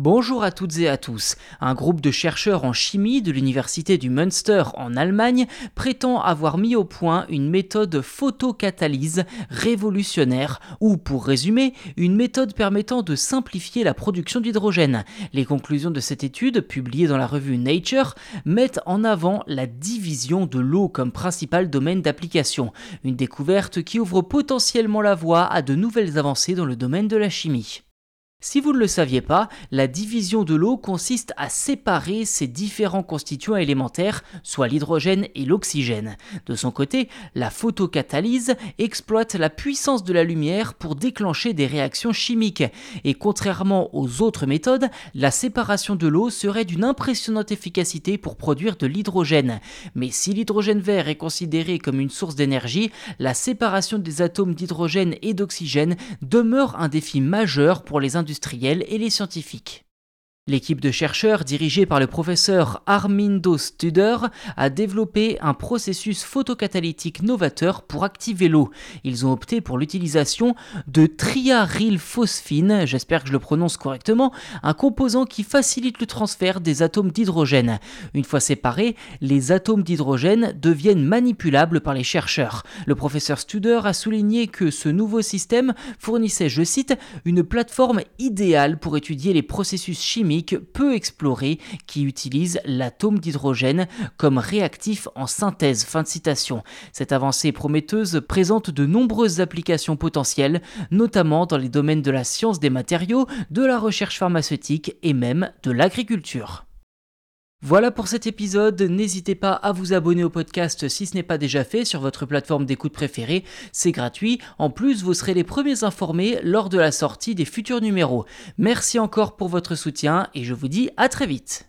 Bonjour à toutes et à tous. Un groupe de chercheurs en chimie de l'université du Münster en Allemagne prétend avoir mis au point une méthode photocatalyse révolutionnaire ou pour résumer, une méthode permettant de simplifier la production d'hydrogène. Les conclusions de cette étude, publiée dans la revue Nature, mettent en avant la division de l'eau comme principal domaine d'application, une découverte qui ouvre potentiellement la voie à de nouvelles avancées dans le domaine de la chimie. Si vous ne le saviez pas, la division de l'eau consiste à séparer ses différents constituants élémentaires, soit l'hydrogène et l'oxygène. De son côté, la photocatalyse exploite la puissance de la lumière pour déclencher des réactions chimiques. Et contrairement aux autres méthodes, la séparation de l'eau serait d'une impressionnante efficacité pour produire de l'hydrogène. Mais si l'hydrogène vert est considéré comme une source d'énergie, la séparation des atomes d'hydrogène et d'oxygène demeure un défi majeur pour les industriels et les scientifiques. L'équipe de chercheurs dirigée par le professeur Armindo Studer a développé un processus photocatalytique novateur pour activer l'eau. Ils ont opté pour l'utilisation de triarylphosphine, j'espère que je le prononce correctement, un composant qui facilite le transfert des atomes d'hydrogène. Une fois séparés, les atomes d'hydrogène deviennent manipulables par les chercheurs. Le professeur Studer a souligné que ce nouveau système fournissait, je cite, une plateforme idéale pour étudier les processus chimiques peu exploré qui utilise l'atome d'hydrogène comme réactif en synthèse. Fin de citation. Cette avancée prometteuse présente de nombreuses applications potentielles, notamment dans les domaines de la science des matériaux, de la recherche pharmaceutique et même de l'agriculture. Voilà pour cet épisode, n'hésitez pas à vous abonner au podcast si ce n'est pas déjà fait sur votre plateforme d'écoute préférée, c'est gratuit, en plus vous serez les premiers informés lors de la sortie des futurs numéros. Merci encore pour votre soutien et je vous dis à très vite.